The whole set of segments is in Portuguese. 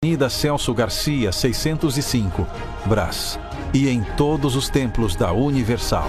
Avenida Celso Garcia, 605, Brás. E em todos os templos da Universal.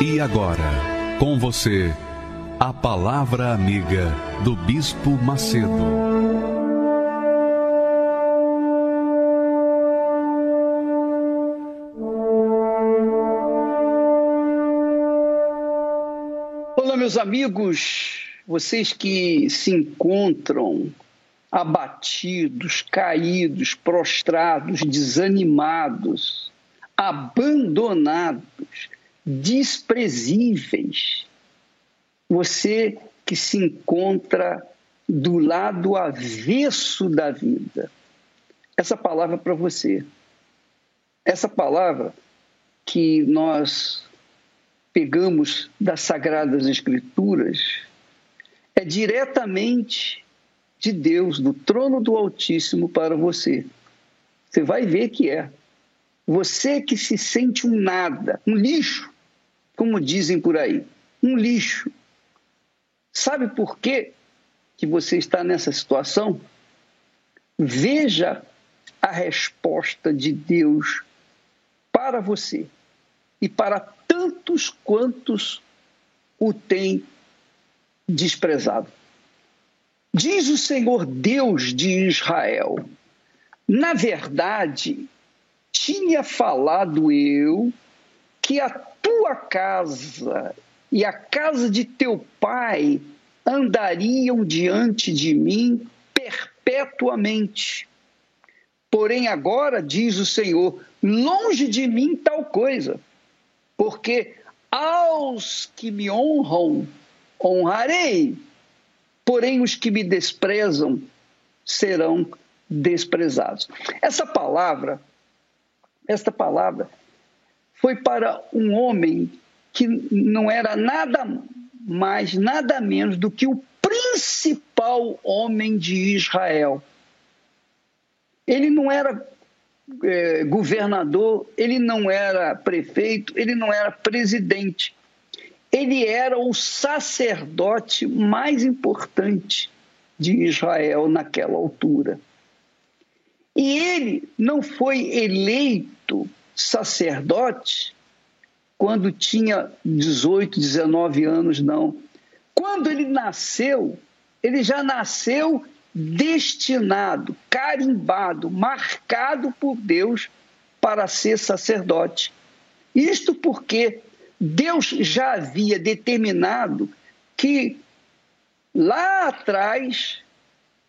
E agora, com você, a Palavra Amiga do Bispo Macedo. Olá, meus amigos, vocês que se encontram abatidos, caídos, prostrados, desanimados, abandonados, desprezíveis. Você que se encontra do lado avesso da vida. Essa palavra para você. Essa palavra que nós pegamos das Sagradas Escrituras é diretamente de Deus, do trono do Altíssimo para você. Você vai ver que é. Você que se sente um nada, um lixo, como dizem por aí, um lixo. Sabe por quê que você está nessa situação? Veja a resposta de Deus para você e para tantos quantos o têm desprezado. Diz o Senhor Deus de Israel: na verdade, tinha falado eu que a tua casa e a casa de teu pai andariam diante de mim perpetuamente. Porém, agora, diz o Senhor, longe de mim tal coisa, porque aos que me honram, honrarei, porém os que me desprezam serão desprezados. Essa palavra, esta palavra foi para um homem que não era nada mais, nada menos do que o principal homem de Israel. Ele não era é, governador, ele não era prefeito, ele não era presidente. Ele era o sacerdote mais importante de Israel naquela altura. E ele não foi eleito sacerdote quando tinha 18, 19 anos, não. quando ele nasceu, ele já nasceu destinado, carimbado, marcado por Deus para ser sacerdote. Isto porque Deus já havia determinado que lá atrás,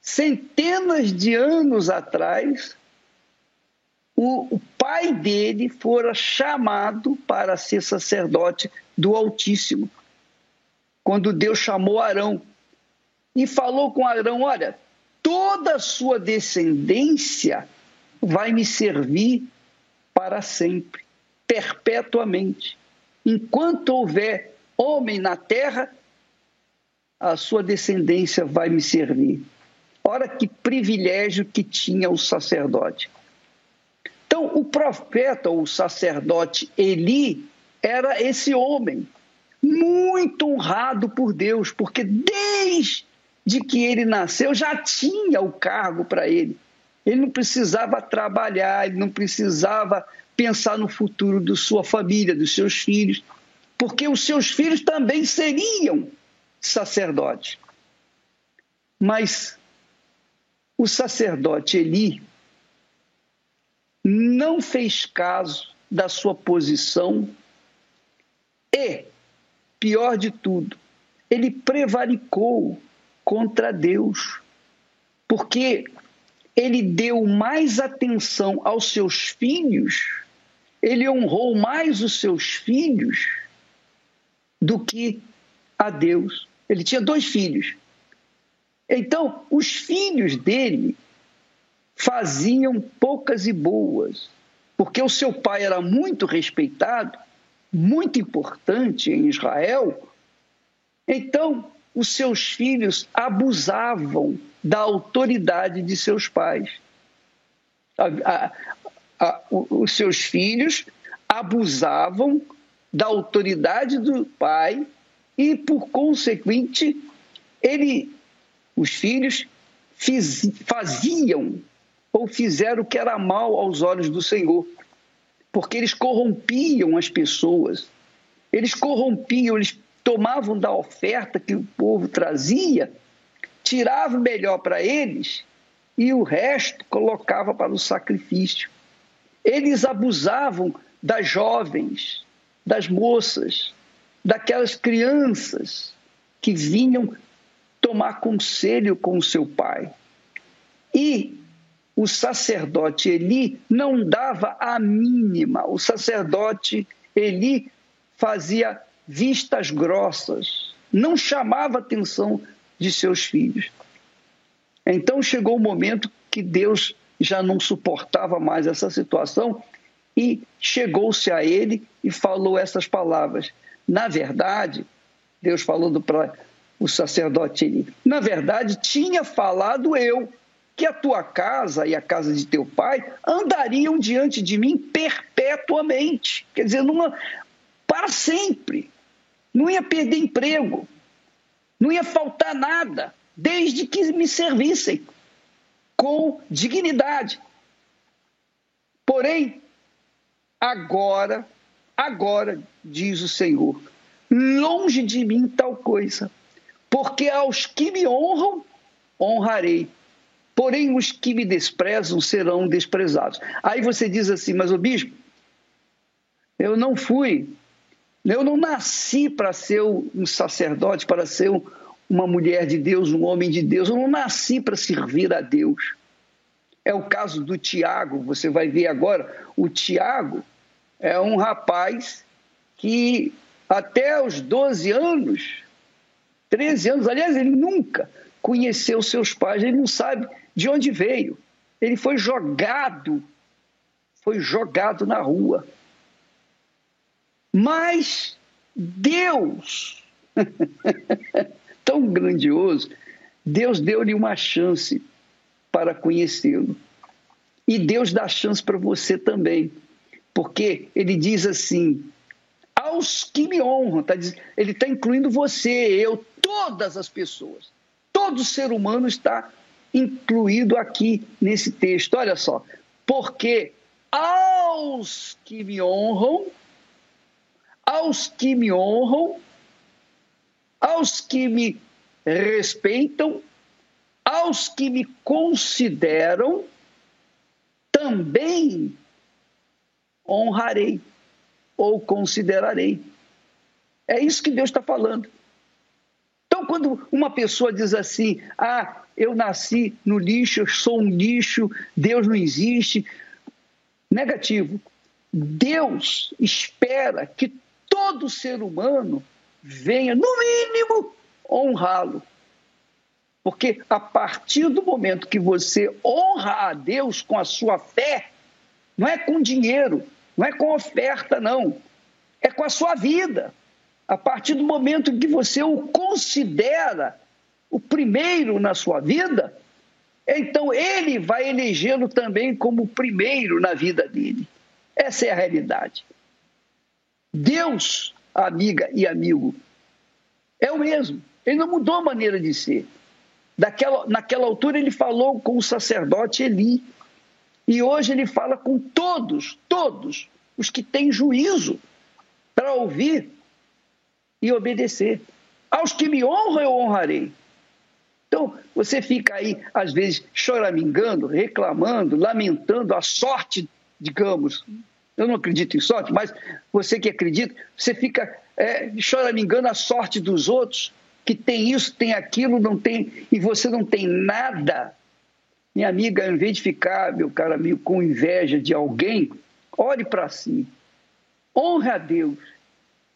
centenas de anos atrás, o, o pai dele fora chamado para ser sacerdote do Altíssimo. Quando Deus chamou Arão e falou com Arão: Olha, toda a sua descendência vai me servir para sempre, perpetuamente. Enquanto houver homem na terra, a sua descendência vai me servir. Ora, que privilégio que tinha o sacerdote. Então, o profeta ou o sacerdote Eli era esse homem, muito honrado por Deus, porque desde que ele nasceu já tinha o cargo para ele. Ele não precisava trabalhar, ele não precisava pensar no futuro de sua família, dos seus filhos, porque os seus filhos também seriam sacerdotes. Mas o sacerdote Eli não fez caso da sua posição e, pior de tudo, ele prevaricou contra Deus, porque ele deu mais atenção aos seus filhos, ele honrou mais os seus filhos do que a Deus. Ele tinha dois filhos. Então, os filhos dele faziam poucas e boas, porque o seu pai era muito respeitado, muito importante em Israel. Então, os seus filhos abusavam da autoridade de seus pais. A, a, a, os seus filhos abusavam da autoridade do pai e, por consequente, ele, os filhos fiz, faziam ou fizeram o que era mal aos olhos do Senhor, porque eles corrompiam as pessoas, eles corrompiam, eles tomavam da oferta que o povo trazia, tiravam melhor para eles e o resto colocava para o sacrifício. Eles abusavam das jovens, das moças, daquelas crianças que vinham tomar conselho com o seu pai. E o sacerdote Eli não dava a mínima. O sacerdote Eli fazia vistas grossas, não chamava a atenção de seus filhos. Então chegou o momento que Deus já não suportava mais essa situação e chegou-se a ele e falou essas palavras. Na verdade, Deus falando para o sacerdote Eli, na verdade tinha falado eu, que a tua casa e a casa de teu pai andariam diante de mim perpetuamente. Quer dizer, numa, para sempre. Não ia perder emprego, não ia faltar nada, desde que me servissem com dignidade. Porém, agora, agora, diz o Senhor, longe de mim tal coisa, porque aos que me honram, honrarei porém os que me desprezam serão desprezados. Aí você diz assim, mas o bispo, eu não fui, eu não nasci para ser um sacerdote, para ser uma mulher de Deus, um homem de Deus, eu não nasci para servir a Deus. É o caso do Tiago, você vai ver agora, o Tiago é um rapaz que até os 12 anos, 13 anos, aliás, ele nunca conheceu seus pais, ele não sabe de onde veio. Ele foi jogado, foi jogado na rua. Mas Deus, tão grandioso, Deus deu-lhe uma chance para conhecê-lo. E Deus dá chance para você também. Porque ele diz assim: aos que me honram, tá, ele está incluindo você, eu, todas as pessoas. Todo ser humano está incluído aqui nesse texto. Olha só, porque aos que me honram, aos que me honram, aos que me respeitam, aos que me consideram, também honrarei ou considerarei. É isso que Deus está falando. Então, quando uma pessoa diz assim: Ah, eu nasci no lixo, eu sou um lixo, Deus não existe. Negativo. Deus espera que todo ser humano venha, no mínimo, honrá-lo. Porque a partir do momento que você honra a Deus com a sua fé, não é com dinheiro, não é com oferta, não. É com a sua vida. A partir do momento que você o considera o primeiro na sua vida, então ele vai elegê-lo também como o primeiro na vida dele. Essa é a realidade. Deus, amiga e amigo, é o mesmo. Ele não mudou a maneira de ser. Daquela, naquela altura ele falou com o sacerdote Eli. E hoje ele fala com todos, todos os que têm juízo para ouvir e obedecer. Aos que me honram, eu honrarei. Então, você fica aí, às vezes, choramingando, reclamando, lamentando a sorte, digamos. Eu não acredito em sorte, mas você que acredita, você fica é, choramingando a sorte dos outros, que tem isso, tem aquilo, não tem, e você não tem nada. Minha amiga, ao invés de ficar, meu caro amigo, com inveja de alguém, olhe para si. Honre a Deus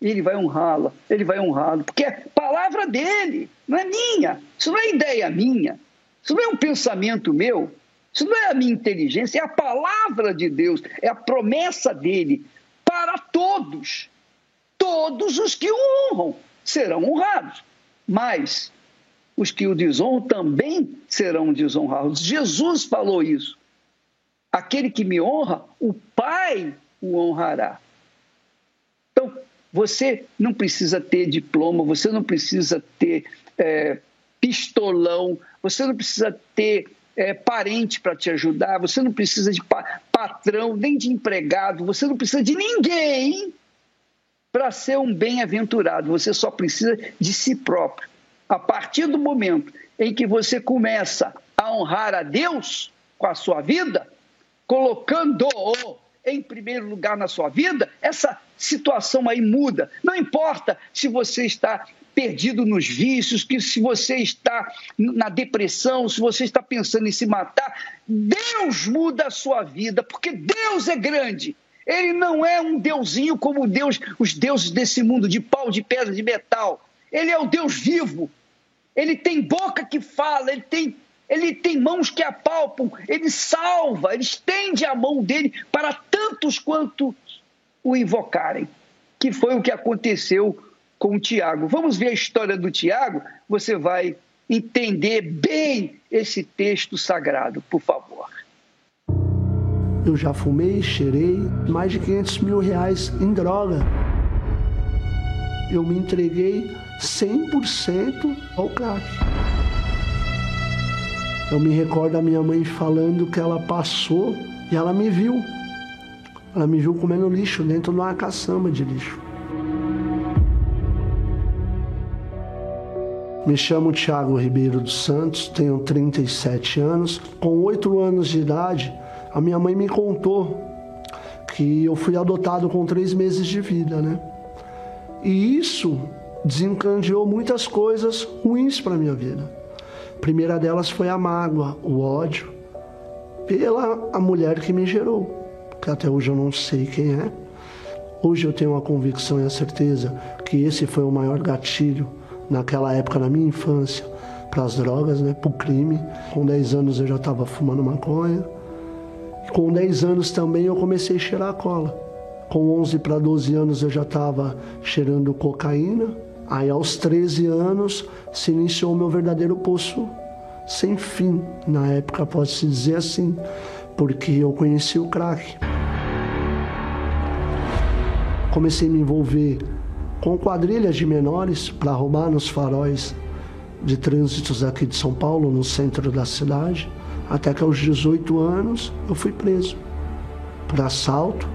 ele vai honrá-la, ele vai honrá-lo, porque é palavra dele, não é minha, isso não é ideia minha, isso não é um pensamento meu, isso não é a minha inteligência, é a palavra de Deus, é a promessa dele para todos. Todos os que o honram serão honrados, mas os que o desonram também serão desonrados. Jesus falou isso. Aquele que me honra, o Pai o honrará. Você não precisa ter diploma, você não precisa ter é, pistolão, você não precisa ter é, parente para te ajudar, você não precisa de pa patrão, nem de empregado, você não precisa de ninguém para ser um bem-aventurado, você só precisa de si próprio. A partir do momento em que você começa a honrar a Deus com a sua vida, colocando-o em primeiro lugar na sua vida, essa situação aí muda. Não importa se você está perdido nos vícios, que se você está na depressão, se você está pensando em se matar, Deus muda a sua vida, porque Deus é grande. Ele não é um deusinho como Deus, os deuses desse mundo de pau, de pedra, de metal. Ele é o Deus vivo. Ele tem boca que fala, ele tem ele tem mãos que apalpam, ele salva, ele estende a mão dele para tantos quanto o invocarem, que foi o que aconteceu com o Tiago. Vamos ver a história do Tiago, você vai entender bem esse texto sagrado, por favor. Eu já fumei, cheirei mais de 500 mil reais em droga. Eu me entreguei 100% ao crack. Eu me recordo da minha mãe falando que ela passou e ela me viu. Ela me viu comendo lixo dentro de uma caçamba de lixo. Me chamo Tiago Ribeiro dos Santos, tenho 37 anos. Com 8 anos de idade, a minha mãe me contou que eu fui adotado com 3 meses de vida, né? E isso desencadeou muitas coisas ruins para minha vida primeira delas foi a mágoa, o ódio pela a mulher que me gerou, que até hoje eu não sei quem é. Hoje eu tenho a convicção e a certeza que esse foi o maior gatilho naquela época, na minha infância, para as drogas, né, para o crime. Com 10 anos eu já estava fumando maconha. Com 10 anos também eu comecei a cheirar cola. Com 11 para 12 anos eu já estava cheirando cocaína. Aí aos 13 anos se iniciou o meu verdadeiro poço sem fim. Na época pode-se dizer assim, porque eu conheci o crack. Comecei a me envolver com quadrilhas de menores para roubar nos faróis de trânsitos aqui de São Paulo, no centro da cidade, até que aos 18 anos eu fui preso por assalto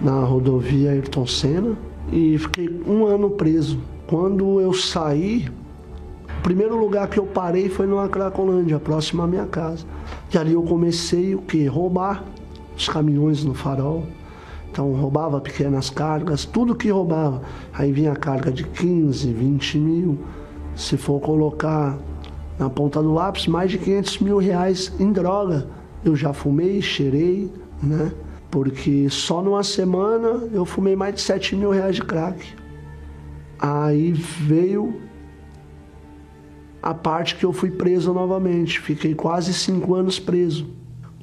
na rodovia Ayrton Senna e fiquei um ano preso Quando eu saí, o primeiro lugar que eu parei foi numa Cracolândia, próximo à minha casa. E ali eu comecei o que? Roubar os caminhões no farol. Então roubava pequenas cargas, tudo que roubava. Aí vinha a carga de 15, 20 mil. Se for colocar na ponta do lápis, mais de 500 mil reais em droga. Eu já fumei, cheirei, né? Porque só numa semana eu fumei mais de 7 mil reais de crack. Aí veio a parte que eu fui preso novamente. Fiquei quase cinco anos preso.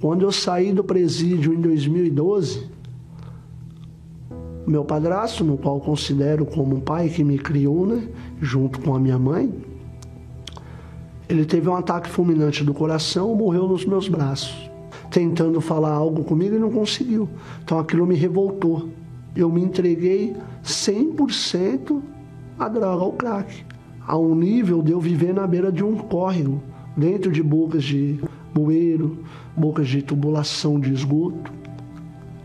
Quando eu saí do presídio em 2012, meu padrasto, no qual considero como um pai que me criou, né, junto com a minha mãe, ele teve um ataque fulminante do coração, morreu nos meus braços, tentando falar algo comigo e não conseguiu. Então aquilo me revoltou. Eu me entreguei 100% à droga, ao crack, a um nível de eu viver na beira de um córrego, dentro de bocas de bueiro, bocas de tubulação de esgoto.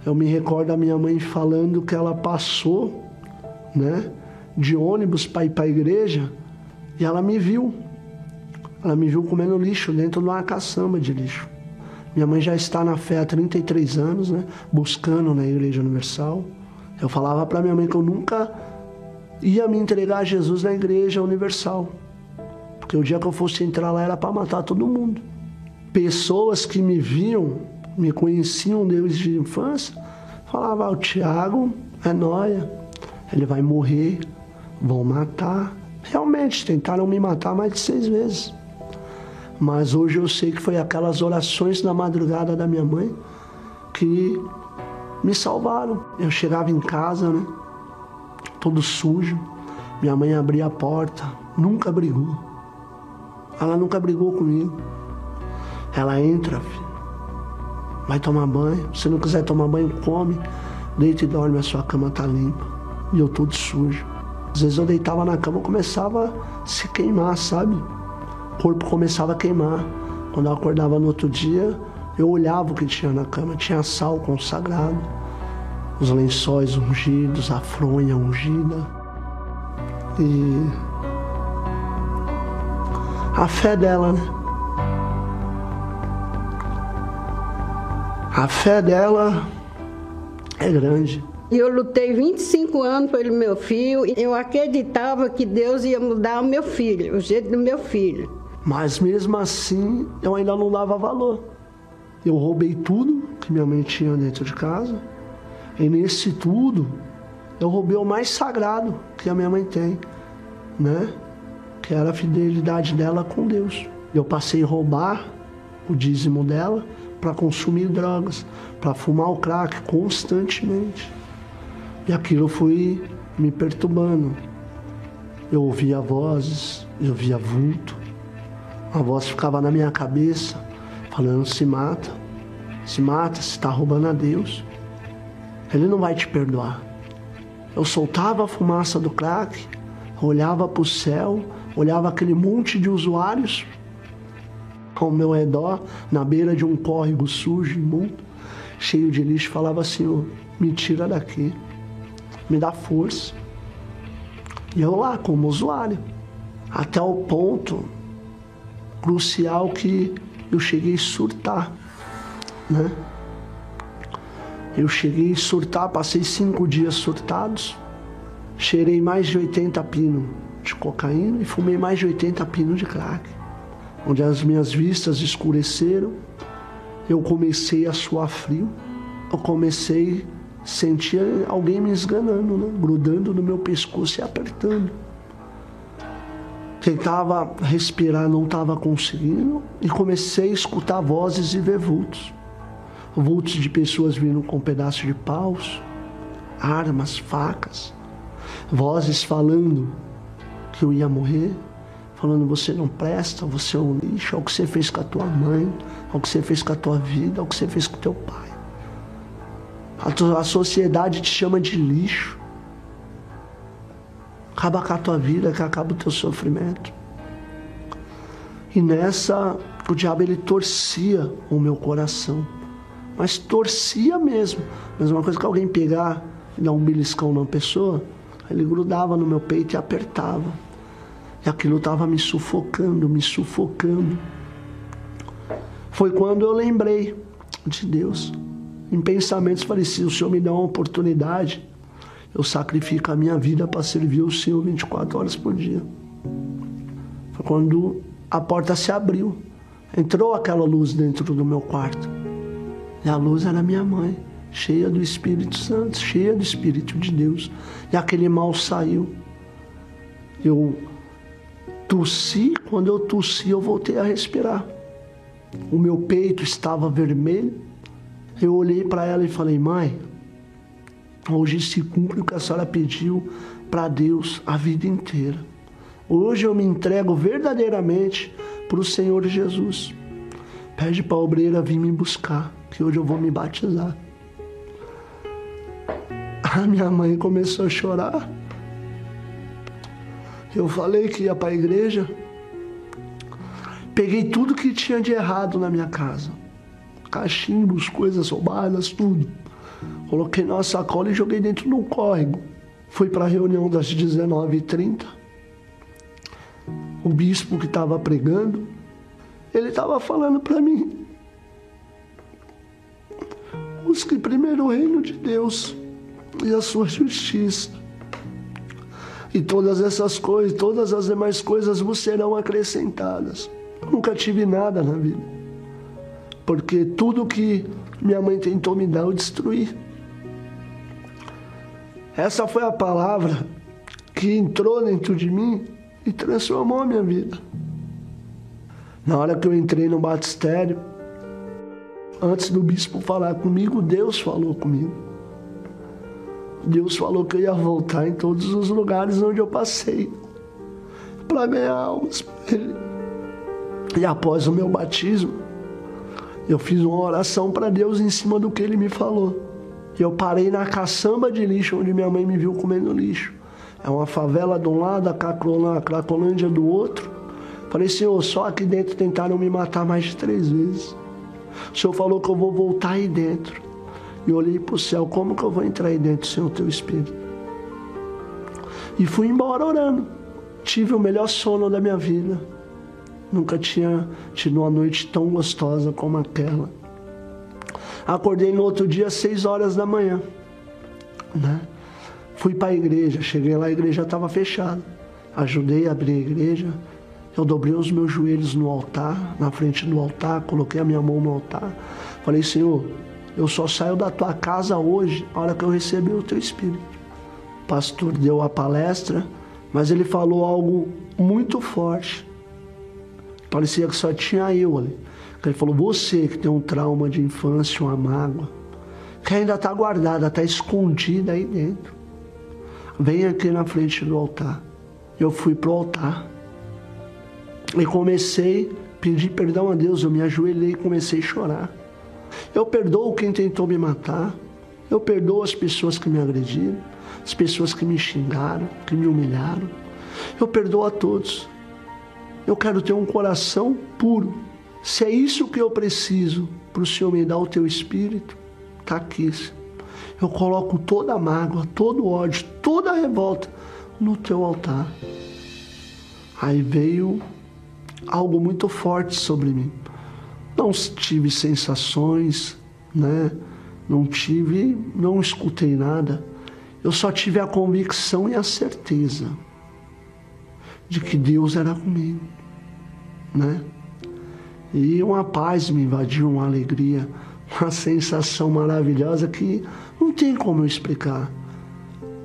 Eu me recordo da minha mãe falando que ela passou, né, de ônibus para ir para a igreja e ela me viu. Ela me viu comendo lixo dentro de uma caçamba de lixo. Minha mãe já está na fé há 33 anos, né, buscando na Igreja Universal. Eu falava para minha mãe que eu nunca ia me entregar a Jesus na Igreja Universal. Porque o dia que eu fosse entrar lá era para matar todo mundo pessoas que me viam, me conheciam desde a infância, falavam: ah, o Tiago é nóia, ele vai morrer, vão matar. Realmente, tentaram me matar mais de seis vezes. Mas hoje eu sei que foi aquelas orações na madrugada da minha mãe que me salvaram. Eu chegava em casa, né? Todo sujo. Minha mãe abria a porta, nunca brigou. Ela nunca brigou comigo. Ela entra, vai tomar banho. Se não quiser tomar banho, come. Deita e dorme, a sua cama tá limpa. E eu todo sujo. Às vezes eu deitava na cama, começava a se queimar, sabe? O corpo começava a queimar. Quando eu acordava no outro dia, eu olhava o que tinha na cama. Tinha sal consagrado, os lençóis ungidos, a fronha ungida. E a fé dela, né? A fé dela é grande. Eu lutei 25 anos pelo meu filho. Eu acreditava que Deus ia mudar o meu filho, o jeito do meu filho. Mas mesmo assim, eu ainda não dava valor. Eu roubei tudo que minha mãe tinha dentro de casa. E nesse tudo, eu roubei o mais sagrado que a minha mãe tem, né? Que era a fidelidade dela com Deus. Eu passei a roubar o dízimo dela para consumir drogas, para fumar o crack constantemente. E aquilo foi me perturbando. Eu ouvia vozes, eu via vulto. A voz ficava na minha cabeça, falando: se mata, se mata, se está roubando a Deus. Ele não vai te perdoar. Eu soltava a fumaça do crack, olhava para o céu, olhava aquele monte de usuários ao meu redor, na beira de um córrego sujo, imundo, cheio de lixo, falava assim: me tira daqui, me dá força. E eu lá, como usuário, até o ponto crucial que eu cheguei a surtar, né? Eu cheguei a surtar, passei cinco dias surtados, cheirei mais de 80 pinos de cocaína e fumei mais de 80 pinos de crack onde as minhas vistas escureceram, eu comecei a suar frio, eu comecei a sentir alguém me esganando, né? grudando no meu pescoço e apertando. Tentava respirar, não estava conseguindo, e comecei a escutar vozes e ver vultos. Vultos de pessoas vindo com pedaços de paus, armas, facas, vozes falando que eu ia morrer, falando você não presta, você é um lixo, é o que você fez com a tua mãe, é o que você fez com a tua vida, é o que você fez com teu pai. A, tua, a sociedade te chama de lixo. Acaba com a tua vida, que acaba o teu sofrimento. E nessa, o diabo ele torcia o meu coração. Mas torcia mesmo. Mesma coisa que alguém pegar e dar um beliscão numa pessoa, Ele grudava no meu peito e apertava. E aquilo estava me sufocando, me sufocando. Foi quando eu lembrei de Deus. Em pensamentos falei: se o Senhor me dá uma oportunidade, eu sacrifico a minha vida para servir o Senhor 24 horas por dia. Foi quando a porta se abriu. Entrou aquela luz dentro do meu quarto. E a luz era minha mãe cheia do Espírito Santo, cheia do Espírito de Deus. E aquele mal saiu. Eu tossi, quando eu tossi, eu voltei a respirar. O meu peito estava vermelho. Eu olhei para ela e falei: Mãe, hoje se cumpre o que a senhora pediu para Deus a vida inteira. Hoje eu me entrego verdadeiramente para o Senhor Jesus. Pede para a obreira vir me buscar, que hoje eu vou me batizar. A minha mãe começou a chorar. Eu falei que ia para a igreja. Peguei tudo que tinha de errado na minha casa. Cachimbos, coisas roubadas, tudo. Coloquei na sacola e joguei dentro de um córrego. Fui para a reunião das 19h30. O bispo que estava pregando, ele estava falando para mim. Busque primeiro o reino de Deus e a sua justiça. E todas essas coisas, todas as demais coisas vos serão acrescentadas. Eu nunca tive nada na vida. Porque tudo que minha mãe tentou me dar, eu destruí. Essa foi a palavra que entrou dentro de mim e transformou a minha vida. Na hora que eu entrei no batistério, antes do bispo falar comigo, Deus falou comigo. Deus falou que eu ia voltar em todos os lugares onde eu passei para ganhar almas para Ele. E após o meu batismo, eu fiz uma oração para Deus em cima do que Ele me falou. Eu parei na caçamba de lixo onde minha mãe me viu comendo lixo. É uma favela de um lado, a Cracolândia do outro. Falei, Senhor, só aqui dentro tentaram me matar mais de três vezes. O Senhor falou que eu vou voltar aí dentro. E olhei para o céu, como que eu vou entrar aí dentro sem o teu Espírito? E fui embora orando. Tive o melhor sono da minha vida. Nunca tinha tido uma noite tão gostosa como aquela. Acordei no outro dia às seis horas da manhã. Né? Fui para a igreja, cheguei lá, a igreja estava fechada. Ajudei a abrir a igreja. Eu dobrei os meus joelhos no altar, na frente do altar, coloquei a minha mão no altar. Falei, Senhor, eu só saio da tua casa hoje, na hora que eu receber o teu Espírito. O pastor deu a palestra, mas ele falou algo muito forte. Parecia que só tinha eu ali. Ele falou: Você que tem um trauma de infância, uma mágoa, que ainda está guardada, está escondida aí dentro. Vem aqui na frente do altar. Eu fui para o altar. E comecei a pedir perdão a Deus. Eu me ajoelhei e comecei a chorar. Eu perdoo quem tentou me matar. Eu perdoo as pessoas que me agrediram, as pessoas que me xingaram, que me humilharam. Eu perdoo a todos. Eu quero ter um coração puro. Se é isso que eu preciso para o Senhor me dar o teu espírito, está aqui. Eu coloco toda a mágoa, todo o ódio, toda a revolta no teu altar. Aí veio algo muito forte sobre mim. Não tive sensações, né? Não tive, não escutei nada. Eu só tive a convicção e a certeza de que Deus era comigo, né? E uma paz me invadiu, uma alegria, uma sensação maravilhosa que não tem como eu explicar.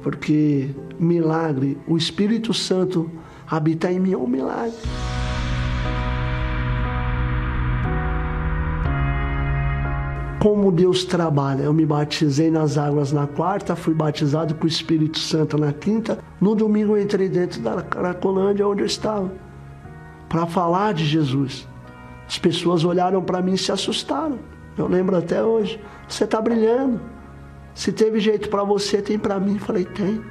Porque milagre, o Espírito Santo habita em mim é um milagre. Como Deus trabalha. Eu me batizei nas águas na quarta, fui batizado com o Espírito Santo na quinta. No domingo eu entrei dentro da Caracolândia, onde eu estava, para falar de Jesus. As pessoas olharam para mim e se assustaram. Eu lembro até hoje. Você está brilhando. Se teve jeito para você, tem para mim. Falei, tem.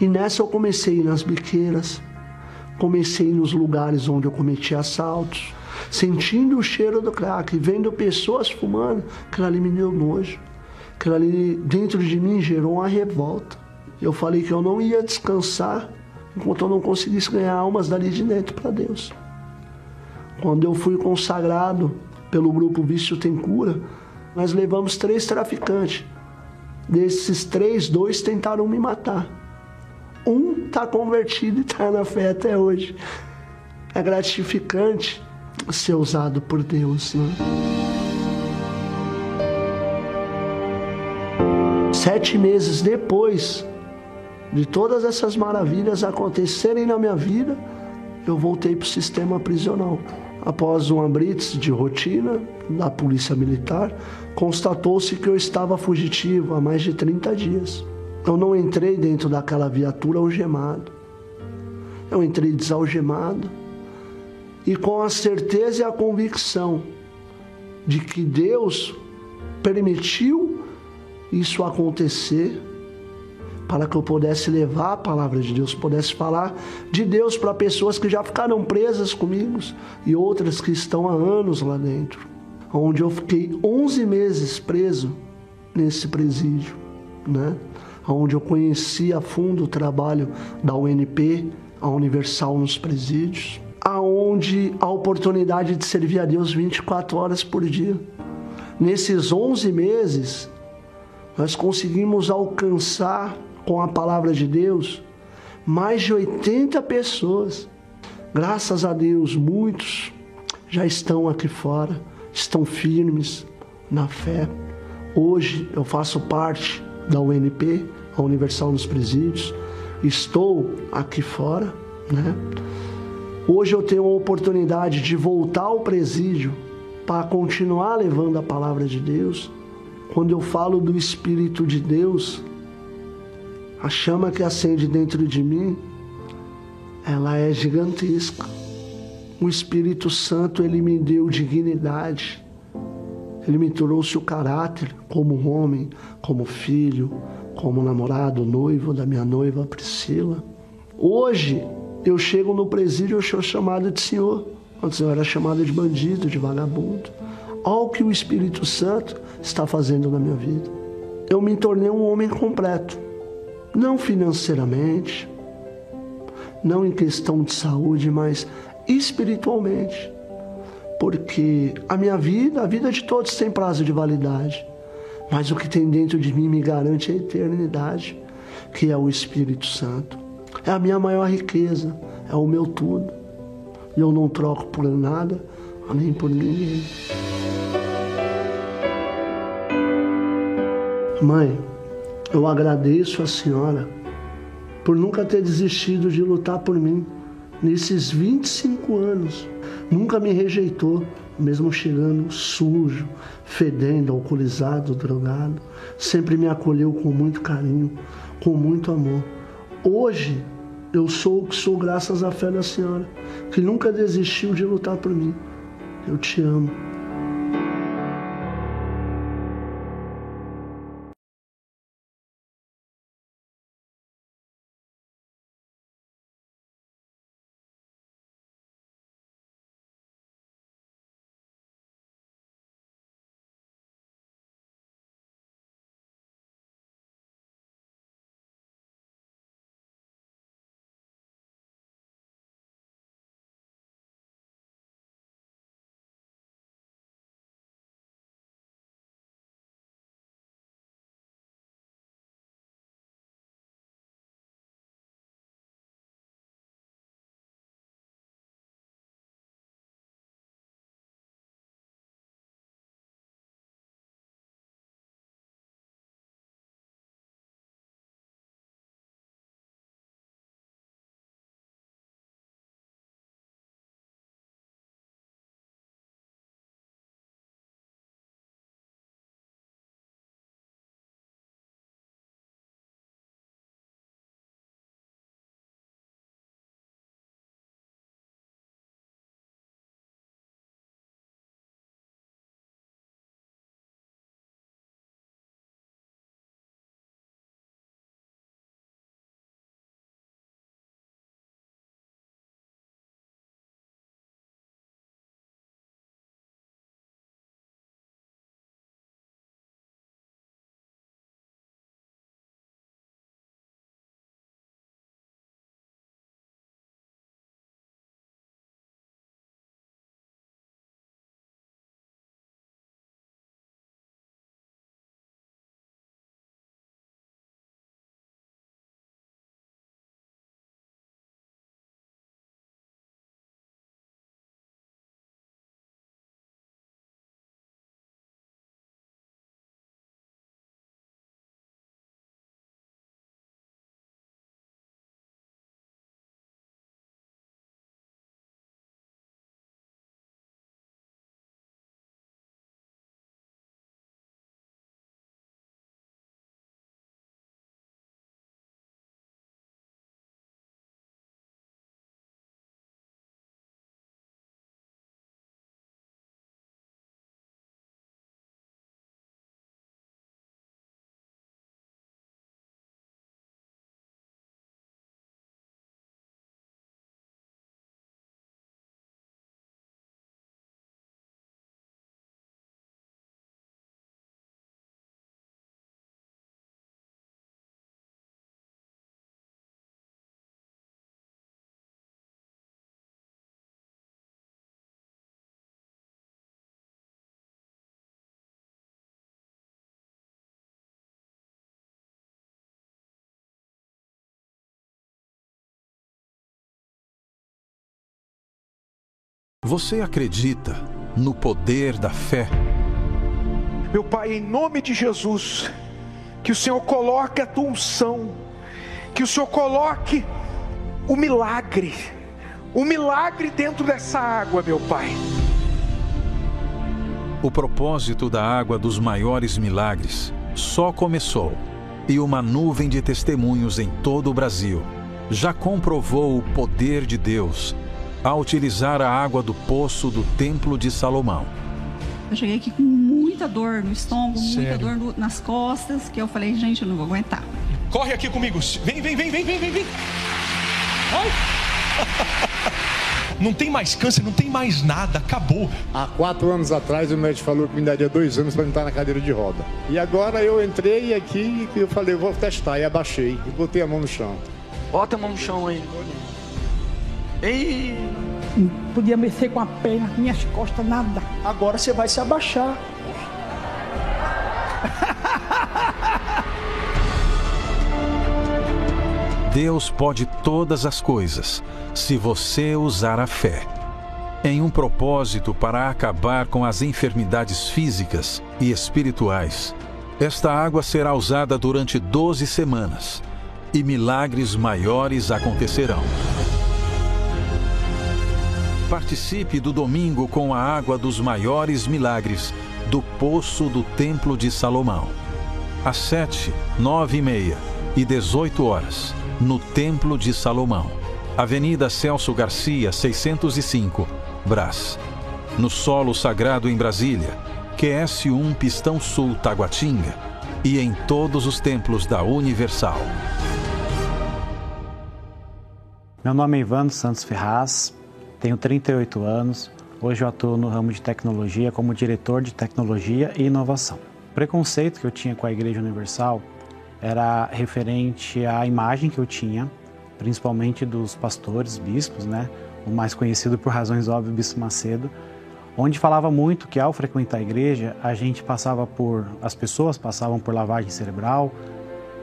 E nessa eu comecei nas biqueiras, comecei nos lugares onde eu cometi assaltos sentindo o cheiro do crack, vendo pessoas fumando, aquilo ali me deu nojo. Aquilo ali dentro de mim gerou uma revolta. Eu falei que eu não ia descansar enquanto eu não conseguisse ganhar almas dali de dentro para Deus. Quando eu fui consagrado pelo grupo Vício Tem Cura, nós levamos três traficantes. Desses três, dois tentaram me matar. Um está convertido e está na fé até hoje. É gratificante ser usado por Deus. Né? Sete meses depois de todas essas maravilhas acontecerem na minha vida, eu voltei para o sistema prisional. Após uma blitz de rotina da Polícia Militar, constatou-se que eu estava fugitivo há mais de 30 dias. Eu não entrei dentro daquela viatura algemado. Eu entrei desalgemado e com a certeza e a convicção de que Deus permitiu isso acontecer para que eu pudesse levar a palavra de Deus, pudesse falar de Deus para pessoas que já ficaram presas comigo e outras que estão há anos lá dentro, onde eu fiquei 11 meses preso nesse presídio, né? Onde eu conheci a fundo o trabalho da UNP, a Universal nos presídios, aonde a oportunidade de servir a Deus 24 horas por dia. Nesses 11 meses, nós conseguimos alcançar com a palavra de Deus mais de 80 pessoas. Graças a Deus, muitos já estão aqui fora, estão firmes na fé. Hoje eu faço parte da UNP, a Universal nos Presídios. Estou aqui fora, né? Hoje eu tenho a oportunidade de voltar ao presídio para continuar levando a palavra de Deus quando eu falo do Espírito de Deus, a chama que acende dentro de mim, ela é gigantesca. O Espírito Santo, ele me deu dignidade. Ele me trouxe o caráter como homem, como filho, como namorado, noivo da minha noiva Priscila. Hoje, eu chego no presídio, eu sou chamado de senhor. Antes eu era chamado de bandido, de vagabundo. Olha o que o Espírito Santo está fazendo na minha vida. Eu me tornei um homem completo, não financeiramente, não em questão de saúde, mas espiritualmente. Porque a minha vida, a vida de todos tem prazo de validade, mas o que tem dentro de mim me garante a eternidade, que é o Espírito Santo. É a minha maior riqueza, é o meu tudo. E eu não troco por nada, nem por ninguém. Mãe, eu agradeço a senhora por nunca ter desistido de lutar por mim nesses 25 anos. Nunca me rejeitou, mesmo chegando sujo, fedendo, alcoolizado, drogado. Sempre me acolheu com muito carinho, com muito amor. Hoje eu sou o que sou graças à fé da senhora, que nunca desistiu de lutar por mim. Eu te amo. Você acredita no poder da fé? Meu Pai, em nome de Jesus, que o Senhor coloque a tua unção, que o Senhor coloque o milagre, o milagre dentro dessa água, meu Pai. O propósito da água dos maiores milagres só começou e uma nuvem de testemunhos em todo o Brasil já comprovou o poder de Deus ao utilizar a água do poço do Templo de Salomão. Eu cheguei aqui com muita dor no estômago, Sério? muita dor no, nas costas, que eu falei, gente, eu não vou aguentar. Corre aqui comigo. Vem, vem, vem, vem, vem, vem, vem. Ai. não tem mais câncer, não tem mais nada, acabou. Há quatro anos atrás o médico falou que me daria dois anos para entrar na cadeira de roda. E agora eu entrei aqui e eu falei, vou testar. E abaixei e botei a mão no chão. Bota a mão no chão aí. Ei! Não podia mexer com a perna, minhas costas, nada. Agora você vai se abaixar. Deus pode todas as coisas se você usar a fé. Em um propósito para acabar com as enfermidades físicas e espirituais, esta água será usada durante 12 semanas e milagres maiores acontecerão. Participe do domingo com a água dos maiores milagres do Poço do Templo de Salomão. Às 7, 9 e meia e 18 horas no Templo de Salomão. Avenida Celso Garcia, 605, Brás. No Solo Sagrado em Brasília, QS1 Pistão Sul Taguatinga e em todos os templos da Universal. Meu nome é Ivan Santos Ferraz, tenho 38 anos. Hoje eu atuo no ramo de tecnologia como diretor de tecnologia e inovação. O preconceito que eu tinha com a Igreja Universal era referente à imagem que eu tinha, principalmente dos pastores, bispos, né? O mais conhecido por razões óbvias, Bispo Macedo, onde falava muito que ao frequentar a igreja, a gente passava por as pessoas passavam por lavagem cerebral,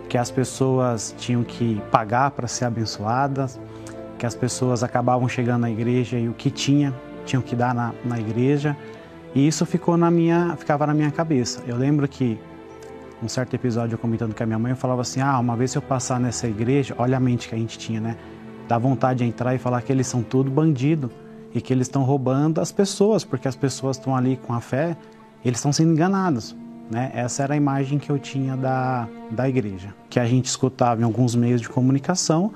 que as pessoas tinham que pagar para ser abençoadas, que as pessoas acabavam chegando na igreja e o que tinha tinham que dar na, na igreja. E isso ficou na minha, ficava na minha cabeça. Eu lembro que um certo episódio eu comentando com a minha mãe, eu falava assim: ah, uma vez se eu passar nessa igreja, olha a mente que a gente tinha, né? Dá vontade de entrar e falar que eles são tudo bandido e que eles estão roubando as pessoas, porque as pessoas estão ali com a fé, eles estão sendo enganados. Né? Essa era a imagem que eu tinha da, da igreja, que a gente escutava em alguns meios de comunicação,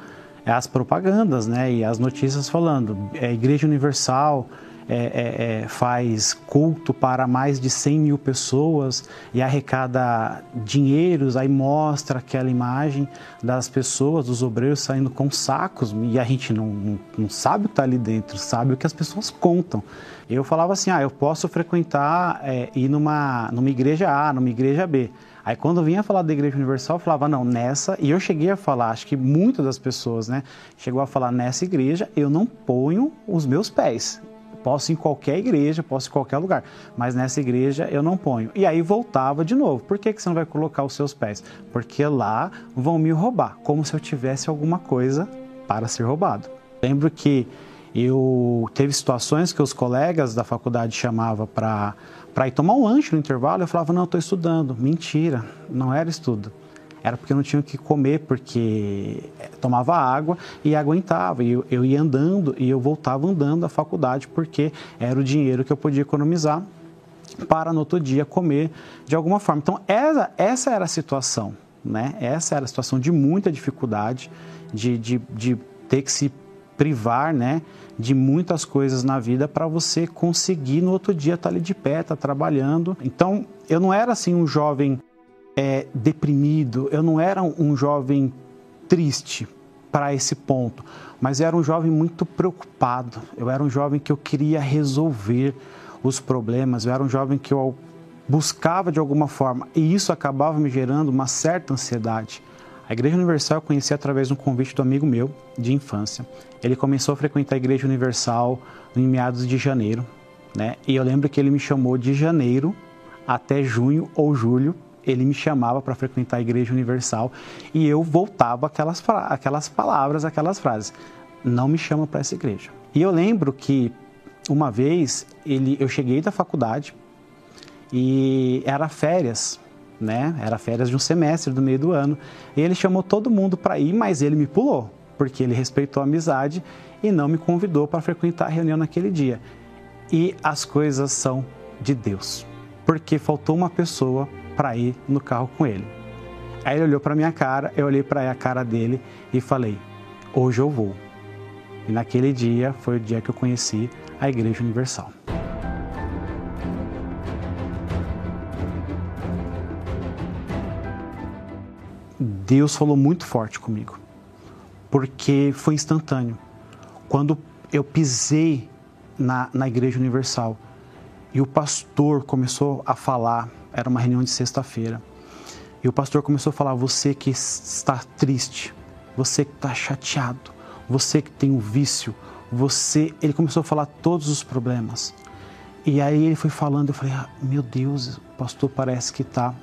as propagandas né? e as notícias falando, é Igreja Universal, é, é, é, faz culto para mais de 100 mil pessoas e arrecada dinheiros, aí mostra aquela imagem das pessoas, dos obreiros saindo com sacos e a gente não, não, não sabe o que está ali dentro, sabe o que as pessoas contam. Eu falava assim, ah, eu posso frequentar, é, ir numa, numa igreja A, numa igreja B. Aí quando eu vinha falar da Igreja Universal, eu falava, não, nessa, e eu cheguei a falar, acho que muitas das pessoas, né, chegou a falar, nessa igreja eu não ponho os meus pés. Posso em qualquer igreja, posso em qualquer lugar, mas nessa igreja eu não ponho. E aí voltava de novo. Por que, que você não vai colocar os seus pés? Porque lá vão me roubar, como se eu tivesse alguma coisa para ser roubado. Lembro que eu teve situações que os colegas da faculdade chamavam para para ir tomar um lanche no intervalo, eu falava, não, estou estudando. Mentira, não era estudo era porque eu não tinha o que comer, porque eh, tomava água e aguentava. E eu, eu ia andando e eu voltava andando da faculdade porque era o dinheiro que eu podia economizar para no outro dia comer de alguma forma. Então, essa, essa era a situação, né? Essa era a situação de muita dificuldade, de, de, de ter que se privar, né? De muitas coisas na vida para você conseguir no outro dia estar ali de pé, estar trabalhando. Então, eu não era assim um jovem é, deprimido, eu não era um jovem triste para esse ponto, mas eu era um jovem muito preocupado. Eu era um jovem que eu queria resolver os problemas, eu era um jovem que eu buscava de alguma forma e isso acabava me gerando uma certa ansiedade. A Igreja Universal eu conheci através de um convite do amigo meu de infância. Ele começou a frequentar a Igreja Universal em meados de janeiro, né? E eu lembro que ele me chamou de janeiro até junho ou julho ele me chamava para frequentar a Igreja Universal e eu voltava aquelas, aquelas palavras, aquelas frases. Não me chama para essa igreja. E eu lembro que uma vez ele, eu cheguei da faculdade e era férias, né? Era férias de um semestre do meio do ano. E ele chamou todo mundo para ir, mas ele me pulou, porque ele respeitou a amizade e não me convidou para frequentar a reunião naquele dia. E as coisas são de Deus, porque faltou uma pessoa para ir no carro com ele. Aí ele olhou para minha cara, eu olhei para a cara dele e falei: "Hoje eu vou". E naquele dia foi o dia que eu conheci a Igreja Universal. Deus falou muito forte comigo, porque foi instantâneo. Quando eu pisei na, na Igreja Universal e o pastor começou a falar, era uma reunião de sexta-feira, e o pastor começou a falar: Você que está triste, você que está chateado, você que tem um vício, você. Ele começou a falar todos os problemas. E aí ele foi falando, eu falei: ah, Meu Deus, o pastor parece que está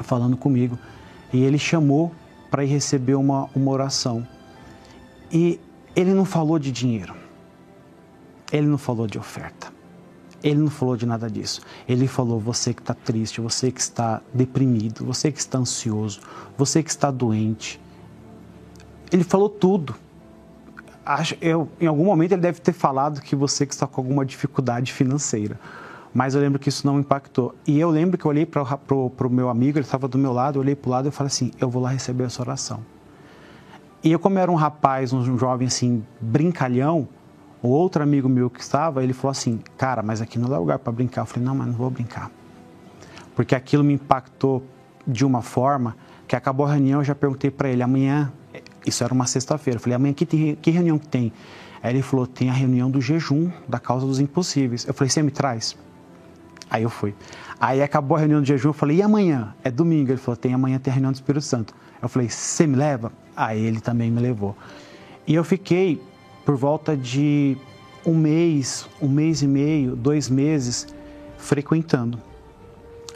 falando comigo. E ele chamou para ir receber uma, uma oração. E ele não falou de dinheiro, ele não falou de oferta, ele não falou de nada disso. Ele falou: você que está triste, você que está deprimido, você que está ansioso, você que está doente. Ele falou tudo. Acho, eu, em algum momento ele deve ter falado que você que está com alguma dificuldade financeira. Mas eu lembro que isso não impactou. E eu lembro que eu olhei para o meu amigo, ele estava do meu lado, eu olhei para o lado e falei assim: eu vou lá receber essa oração. E eu, como era um rapaz, um jovem assim, brincalhão, o outro amigo meu que estava, ele falou assim: cara, mas aqui não é lugar para brincar. Eu falei: não, mas não vou brincar. Porque aquilo me impactou de uma forma que acabou a reunião, eu já perguntei para ele: amanhã, isso era uma sexta-feira, eu falei: amanhã que, tem, que reunião que tem? Aí ele falou: tem a reunião do jejum, da causa dos impossíveis. Eu falei: você me traz? Aí eu fui. Aí acabou a reunião do jejum, eu falei, e amanhã? É domingo. Ele falou, tem amanhã tem a reunião do Espírito Santo. Eu falei, você me leva? Aí ele também me levou. E eu fiquei por volta de um mês, um mês e meio, dois meses, frequentando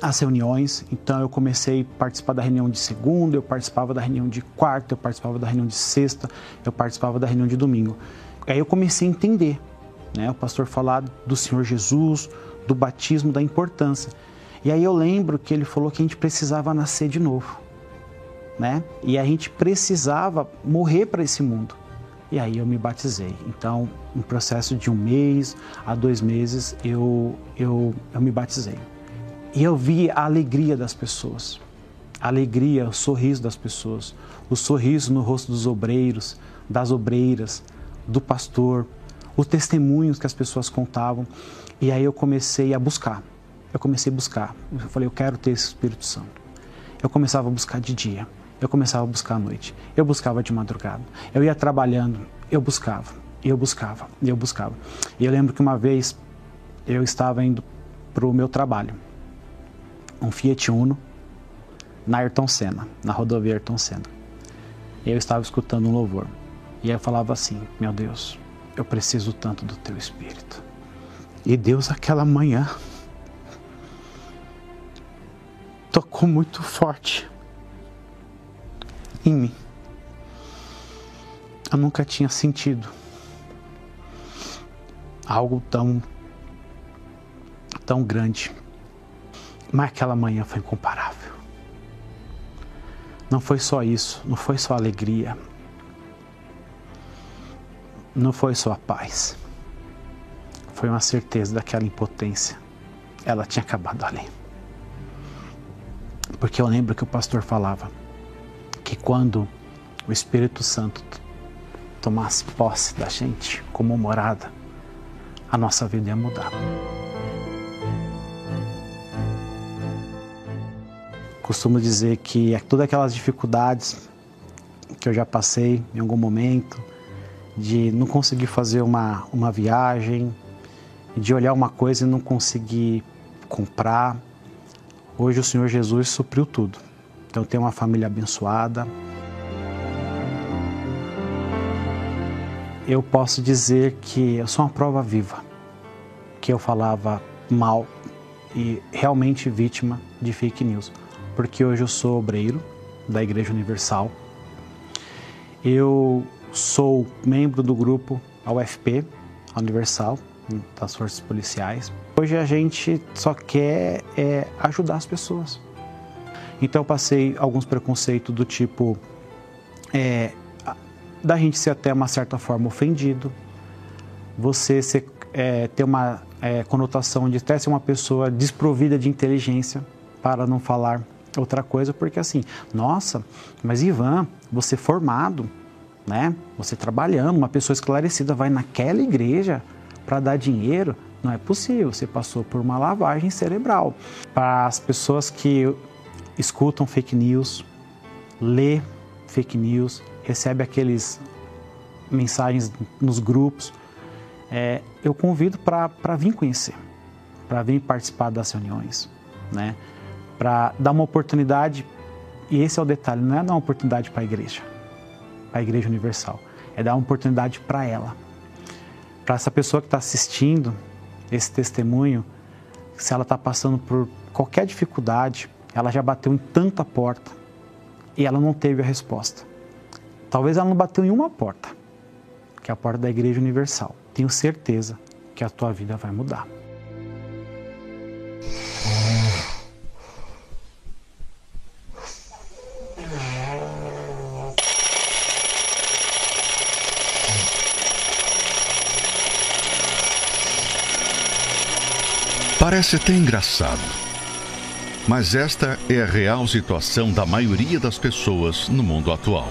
as reuniões. Então eu comecei a participar da reunião de segunda, eu participava da reunião de quarta, eu participava da reunião de sexta, eu participava da reunião de domingo. Aí eu comecei a entender, né? O pastor falar do Senhor Jesus, do batismo, da importância. E aí eu lembro que ele falou que a gente precisava nascer de novo, né? E a gente precisava morrer para esse mundo. E aí eu me batizei. Então, um processo de um mês a dois meses, eu, eu, eu me batizei. E eu vi a alegria das pessoas, a alegria, o sorriso das pessoas, o sorriso no rosto dos obreiros, das obreiras, do pastor, os testemunhos que as pessoas contavam. E aí eu comecei a buscar. Eu comecei a buscar. Eu falei, eu quero ter esse Espírito Santo. Eu começava a buscar de dia. Eu começava a buscar à noite. Eu buscava de madrugada. Eu ia trabalhando. Eu buscava. Eu buscava. Eu buscava. E eu lembro que uma vez eu estava indo para o meu trabalho. Um Fiat Uno na Ayrton Senna, na rodovia Ayrton Senna. Eu estava escutando um louvor. E eu falava assim: Meu Deus, eu preciso tanto do teu Espírito. E Deus, aquela manhã, tocou muito forte em mim. Eu nunca tinha sentido algo tão tão grande. Mas aquela manhã foi incomparável. Não foi só isso, não foi só alegria. Não foi só a paz foi uma certeza daquela impotência. Ela tinha acabado ali. Porque eu lembro que o pastor falava que quando o Espírito Santo tomasse posse da gente como morada, a nossa vida ia mudar. Costumo dizer que todas aquelas dificuldades que eu já passei em algum momento, de não conseguir fazer uma, uma viagem, de olhar uma coisa e não conseguir comprar. Hoje o Senhor Jesus supriu tudo. Então eu tenho uma família abençoada. Eu posso dizer que eu sou uma prova viva, que eu falava mal e realmente vítima de fake news, porque hoje eu sou obreiro da Igreja Universal. Eu sou membro do grupo a UFP, a Universal, das forças policiais. Hoje a gente só quer é, ajudar as pessoas. Então eu passei alguns preconceitos do tipo é, da gente ser até uma certa forma ofendido, você ser, é, ter uma é, conotação de até ser uma pessoa desprovida de inteligência, para não falar outra coisa, porque assim, nossa, mas Ivan, você formado, né? Você trabalhando, uma pessoa esclarecida vai naquela igreja para dar dinheiro, não é possível. Você passou por uma lavagem cerebral. Para as pessoas que escutam fake news, lê fake news, recebe aqueles mensagens nos grupos, é, eu convido para vir conhecer, para vir participar das reuniões, né? Para dar uma oportunidade, e esse é o detalhe, não é dar uma oportunidade para a igreja, para a igreja universal, é dar uma oportunidade para ela, para essa pessoa que está assistindo esse testemunho, se ela está passando por qualquer dificuldade, ela já bateu em tanta porta e ela não teve a resposta. Talvez ela não bateu em uma porta, que é a porta da Igreja Universal. Tenho certeza que a tua vida vai mudar. Parece até engraçado, mas esta é a real situação da maioria das pessoas no mundo atual.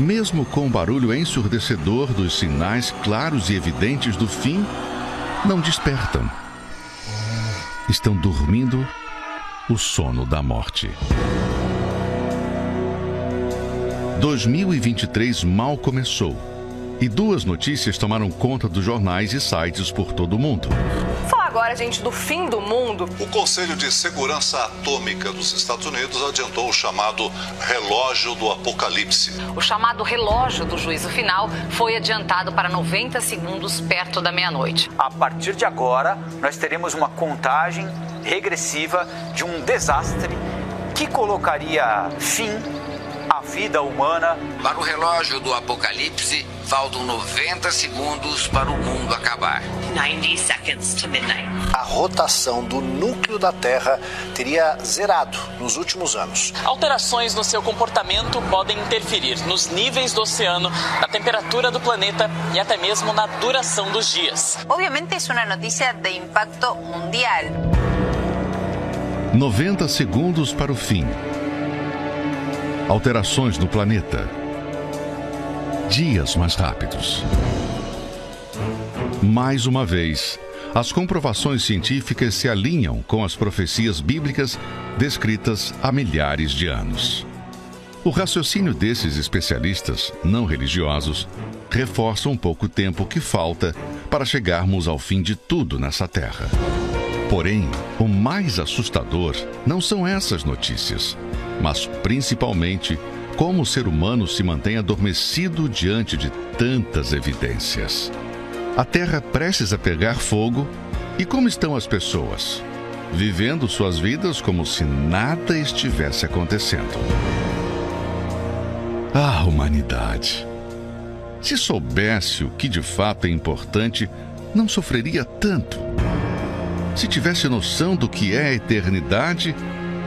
Mesmo com o barulho ensurdecedor dos sinais claros e evidentes do fim, não despertam. Estão dormindo o sono da morte. 2023 mal começou e duas notícias tomaram conta dos jornais e sites por todo o mundo agora, gente, do fim do mundo. O Conselho de Segurança Atômica dos Estados Unidos adiantou o chamado relógio do apocalipse. O chamado relógio do juízo final foi adiantado para 90 segundos perto da meia-noite. A partir de agora, nós teremos uma contagem regressiva de um desastre que colocaria fim à vida humana. Para o relógio do apocalipse, Faltam 90 segundos para o mundo acabar. 90 seconds to midnight. A rotação do núcleo da Terra teria zerado nos últimos anos. Alterações no seu comportamento podem interferir nos níveis do oceano, na temperatura do planeta e até mesmo na duração dos dias. Obviamente é uma notícia de impacto mundial. 90 segundos para o fim. Alterações no planeta dias mais rápidos. Mais uma vez, as comprovações científicas se alinham com as profecias bíblicas descritas há milhares de anos. O raciocínio desses especialistas não religiosos reforça um pouco o tempo que falta para chegarmos ao fim de tudo nessa terra. Porém, o mais assustador não são essas notícias, mas principalmente como o ser humano se mantém adormecido diante de tantas evidências. A Terra prestes a pegar fogo e como estão as pessoas? Vivendo suas vidas como se nada estivesse acontecendo. Ah, humanidade! Se soubesse o que de fato é importante, não sofreria tanto. Se tivesse noção do que é a eternidade,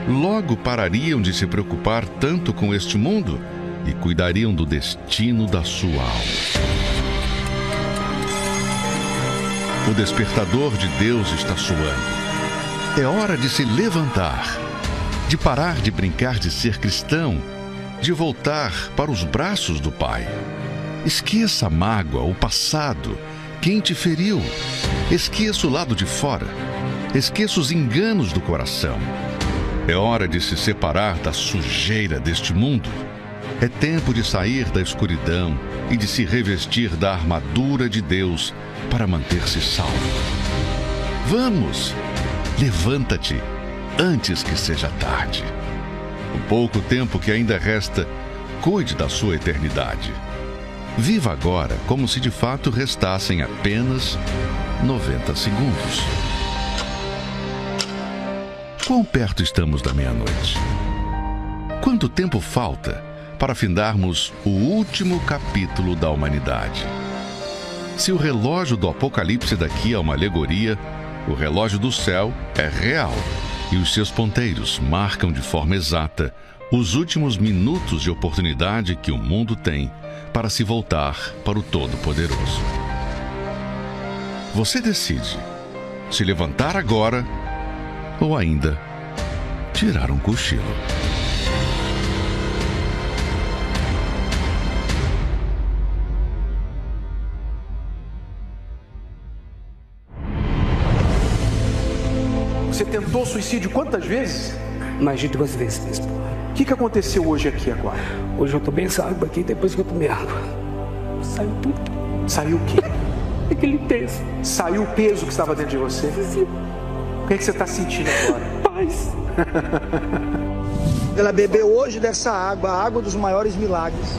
logo parariam de se preocupar tanto com este mundo e cuidariam do destino da sua alma. O despertador de Deus está soando. É hora de se levantar, de parar de brincar de ser cristão, de voltar para os braços do Pai. Esqueça a mágoa, o passado, quem te feriu. Esqueça o lado de fora. Esqueça os enganos do coração é hora de se separar da sujeira deste mundo. É tempo de sair da escuridão e de se revestir da armadura de Deus para manter-se salvo. Vamos! Levanta-te antes que seja tarde. O pouco tempo que ainda resta, cuide da sua eternidade. Viva agora como se de fato restassem apenas 90 segundos. Quão perto estamos da meia-noite? Quanto tempo falta para findarmos o último capítulo da humanidade? Se o relógio do Apocalipse daqui é uma alegoria, o relógio do céu é real e os seus ponteiros marcam de forma exata os últimos minutos de oportunidade que o mundo tem para se voltar para o Todo-Poderoso. Você decide se levantar agora ou ainda tirar um cochilo. Você tentou suicídio quantas vezes? Mais de duas vezes mesmo. O que, que aconteceu hoje aqui agora? Hoje eu tomei essa água aqui depois que eu tomei água. Saiu tudo. Saiu o quê? Aquele peso. Saiu o peso que estava dentro de você? Sim. O que, é que você está sentindo agora? Paz. Ela bebeu hoje dessa água, a água dos maiores milagres.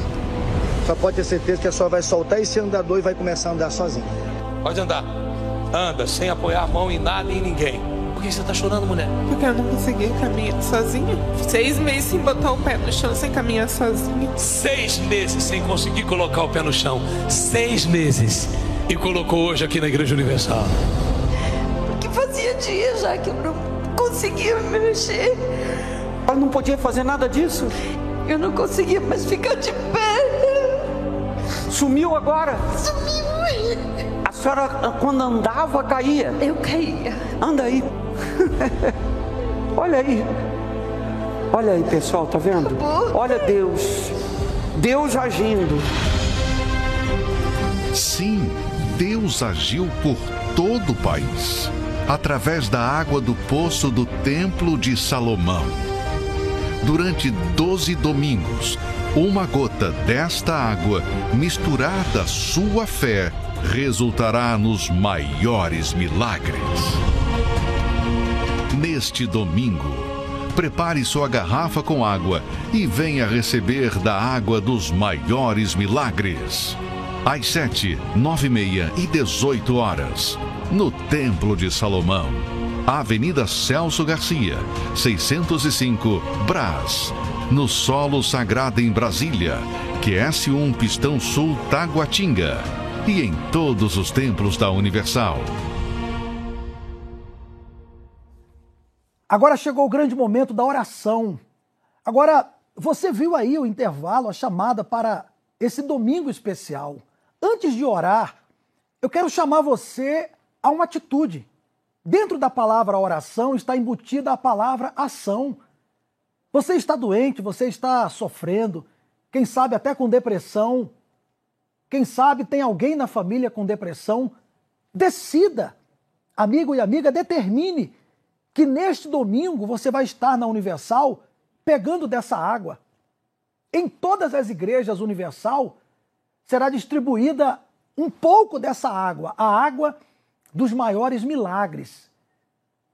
Só pode ter certeza que a senhora vai soltar esse andador e vai começar a andar sozinha. Pode andar. Anda, sem apoiar a mão em nada e em ninguém. Por que você tá chorando, mulher? Porque eu não consegui caminhar sozinha. Seis meses sem botar o pé no chão, sem caminhar sozinha. Seis meses sem conseguir colocar o pé no chão. Seis meses. E colocou hoje aqui na Igreja Universal. Dias já que eu não conseguia me mexer. Ela não podia fazer nada disso. Eu não conseguia mais ficar de pé. Sumiu agora? Sumiu. A senhora, quando andava, caía? Eu caía. Anda aí. Olha aí. Olha aí, pessoal, tá vendo? Olha Deus. Deus agindo. Sim, Deus agiu por todo o país, através da água do poço do Templo de Salomão. Durante doze domingos, uma gota desta água, misturada à sua fé, resultará nos maiores milagres. Neste domingo, prepare sua garrafa com água e venha receber da água dos maiores milagres. Às sete, nove e meia e dezoito horas, no Templo de Salomão, Avenida Celso Garcia, 605, Brás, no Solo Sagrado em Brasília, QS1 Pistão Sul Taguatinga e em todos os templos da Universal. Agora chegou o grande momento da oração. Agora, você viu aí o intervalo, a chamada para esse domingo especial. Antes de orar, eu quero chamar você a uma atitude. Dentro da palavra oração está embutida a palavra ação. Você está doente, você está sofrendo, quem sabe até com depressão, quem sabe tem alguém na família com depressão. Decida, amigo e amiga, determine que neste domingo você vai estar na Universal pegando dessa água. Em todas as igrejas Universal será distribuída um pouco dessa água, a água dos maiores milagres.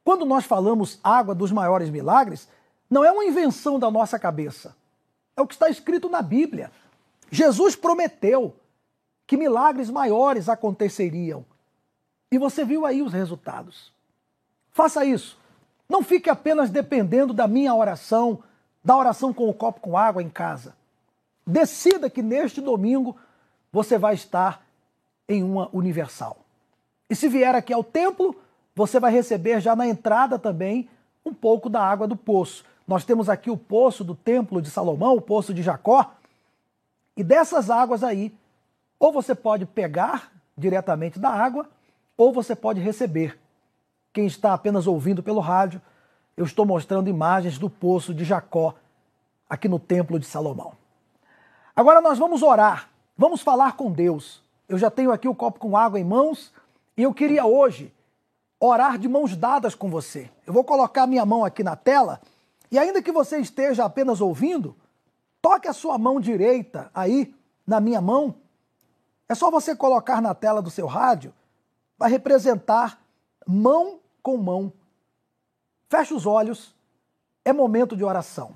Quando nós falamos água dos maiores milagres, não é uma invenção da nossa cabeça. É o que está escrito na Bíblia. Jesus prometeu que milagres maiores aconteceriam. E você viu aí os resultados. Faça isso. Não fique apenas dependendo da minha oração, da oração com o copo com água em casa. Decida que neste domingo você vai estar em uma universal. E se vier aqui ao templo, você vai receber já na entrada também um pouco da água do poço. Nós temos aqui o poço do templo de Salomão, o poço de Jacó. E dessas águas aí, ou você pode pegar diretamente da água, ou você pode receber. Quem está apenas ouvindo pelo rádio, eu estou mostrando imagens do poço de Jacó aqui no templo de Salomão. Agora nós vamos orar, vamos falar com Deus. Eu já tenho aqui o copo com água em mãos e eu queria hoje orar de mãos dadas com você. Eu vou colocar minha mão aqui na tela e ainda que você esteja apenas ouvindo, toque a sua mão direita aí na minha mão. É só você colocar na tela do seu rádio, vai representar mão com mão. Feche os olhos, é momento de oração.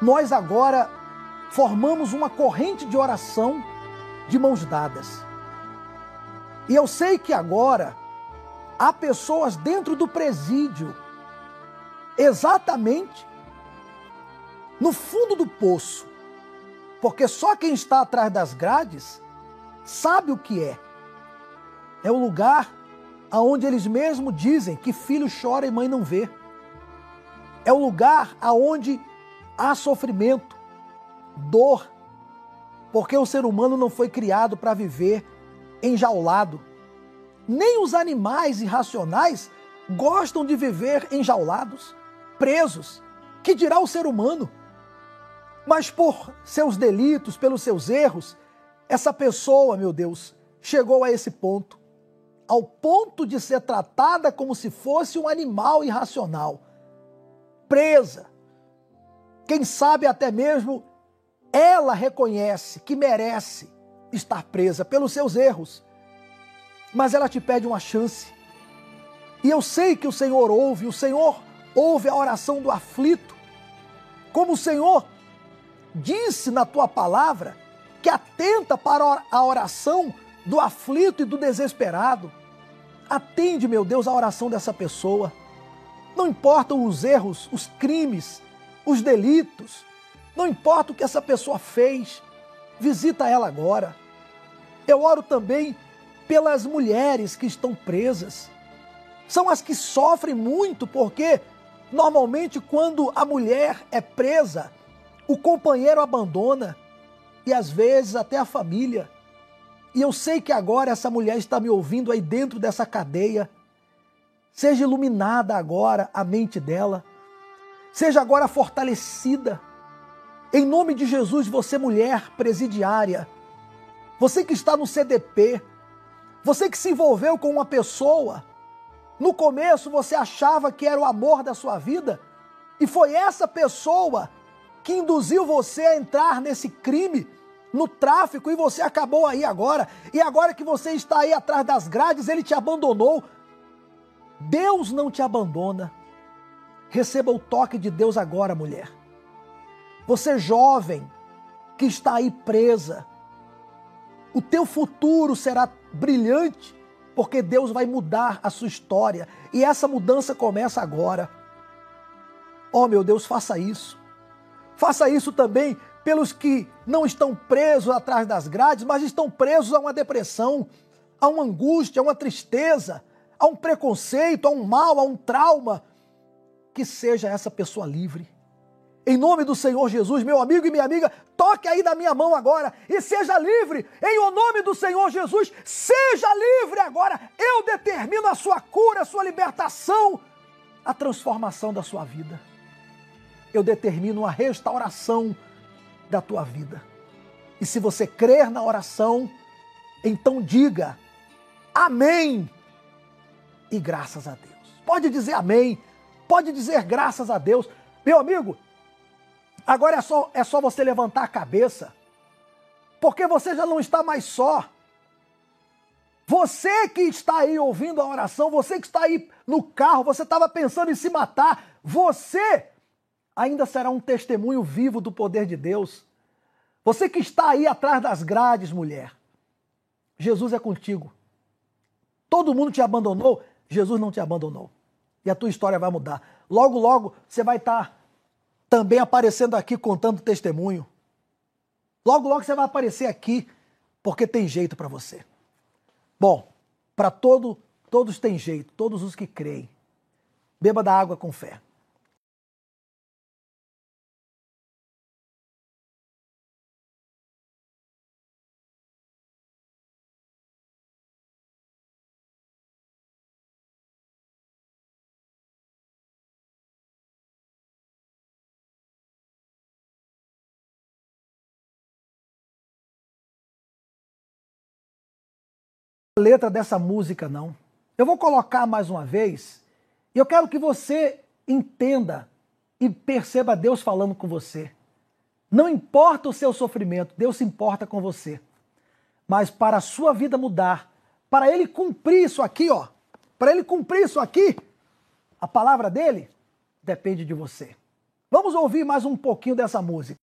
nós agora formamos uma corrente de oração de mãos dadas. E eu sei que agora há pessoas dentro do presídio, exatamente no fundo do poço, porque só quem está atrás das grades sabe o que é. É o lugar aonde eles mesmos dizem que filho chora e mãe não vê. É o lugar aonde há sofrimento, dor, porque o ser humano não foi criado para viver enjaulado. Nem os animais irracionais gostam de viver enjaulados, presos. Que dirá o ser humano? Mas por seus delitos, pelos seus erros, essa pessoa, meu Deus, chegou a esse ponto ao ponto de ser tratada como se fosse um animal irracional, presa. Quem sabe até mesmo ela reconhece que merece estar presa pelos seus erros, mas ela te pede uma chance. E eu sei que o Senhor ouve, o Senhor ouve a oração do aflito, como o Senhor disse na tua palavra que atenta para a oração do aflito e do desesperado. Atende, meu Deus, a oração dessa pessoa. Não importam os erros, os crimes, os delitos, não importa o que essa pessoa fez, visita ela agora. Eu oro também pelas mulheres que estão presas. São as que sofrem muito porque normalmente quando a mulher é presa, o companheiro abandona e às vezes até a família. E eu sei que agora essa mulher está me ouvindo aí dentro dessa cadeia. Seja iluminada agora a mente dela. Seja agora fortalecida. Em nome de Jesus, você, mulher presidiária, você que está no CDP, você que se envolveu com uma pessoa, no começo você achava que era o amor da sua vida, e foi essa pessoa que induziu você a entrar nesse crime, no tráfico, e você acabou aí agora. E agora que você está aí atrás das grades, ele te abandonou. Deus não te abandona. Receba o toque de Deus agora, mulher. Você jovem que está aí presa, o teu futuro será brilhante, porque Deus vai mudar a sua história. E essa mudança começa agora. Oh, meu Deus, faça isso. Faça isso também pelos que não estão presos atrás das grades, mas estão presos a uma depressão, a uma angústia, a uma tristeza, a um preconceito, a um mal, a um trauma. Que seja essa pessoa livre. Em nome do Senhor Jesus, meu amigo e minha amiga, toque aí da minha mão agora e seja livre. Em o nome do Senhor Jesus, seja livre agora. Eu determino a sua cura, a sua libertação, a transformação da sua vida eu determino a restauração da tua vida. E se você crer na oração, então diga amém e graças a Deus. Pode dizer amém, pode dizer graças a Deus. Meu amigo, agora é só, é só você levantar a cabeça, porque você já não está mais só. Você que está aí ouvindo a oração, você que está aí no carro, você estava pensando em se matar, você ainda será um testemunho vivo do poder de Deus. Você que está aí atrás das grades, mulher, Jesus é contigo. Todo mundo te abandonou, Jesus não te abandonou. E a tua história vai mudar. Logo, logo, você vai estar também aparecendo aqui contando testemunho. Logo, logo você vai aparecer aqui, porque tem jeito para você. Bom, para todo, todos tem jeito, todos os que creem. Beba da água com fé. Letra dessa música, não. Eu vou colocar mais uma vez e eu quero que você entenda e perceba Deus falando com você. Não importa o seu sofrimento, Deus se importa com você. Mas para a sua vida mudar, para ele cumprir isso aqui, ó, para ele cumprir isso aqui, a palavra dele depende de você. Vamos ouvir mais um pouquinho dessa música.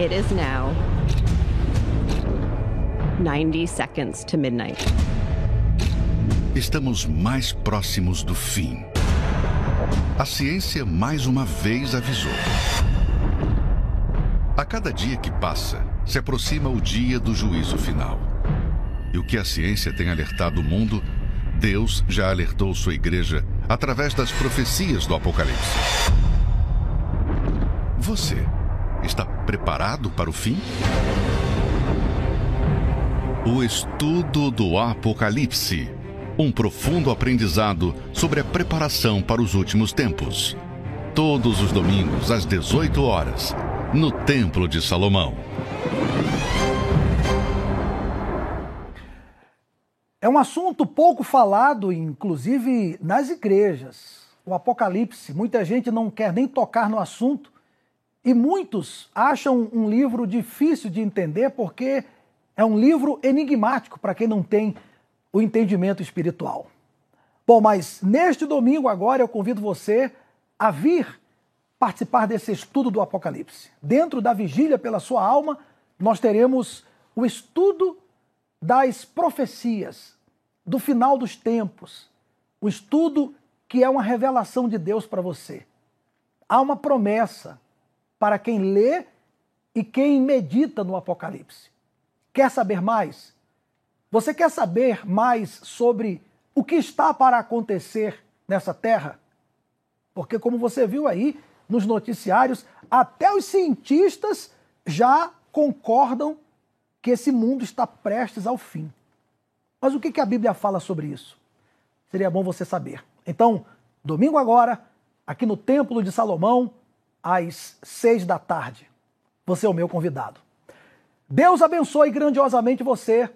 It is now 90 seconds to midnight. Estamos mais próximos do fim. A ciência mais uma vez avisou. A cada dia que passa, se aproxima o dia do juízo final. E o que a ciência tem alertado o mundo, Deus já alertou sua igreja através das profecias do Apocalipse. Você Está preparado para o fim? O estudo do Apocalipse. Um profundo aprendizado sobre a preparação para os últimos tempos. Todos os domingos, às 18 horas, no Templo de Salomão. É um assunto pouco falado, inclusive nas igrejas. O Apocalipse. Muita gente não quer nem tocar no assunto e muitos acham um livro difícil de entender porque é um livro enigmático para quem não tem o entendimento espiritual. Bom, mas neste domingo agora eu convido você a vir participar desse estudo do Apocalipse. Dentro da vigília pela sua alma, nós teremos o estudo das profecias, do final dos tempos, o estudo que é uma revelação de Deus para você. Há uma promessa, para quem lê e quem medita no Apocalipse. Quer saber mais? Você quer saber mais sobre o que está para acontecer nessa terra? Porque, como você viu aí nos noticiários, até os cientistas já concordam que esse mundo está prestes ao fim. Mas o que a Bíblia fala sobre isso? Seria bom você saber. Então, domingo agora, aqui no Templo de Salomão, às seis da tarde. Você é o meu convidado. Deus abençoe grandiosamente você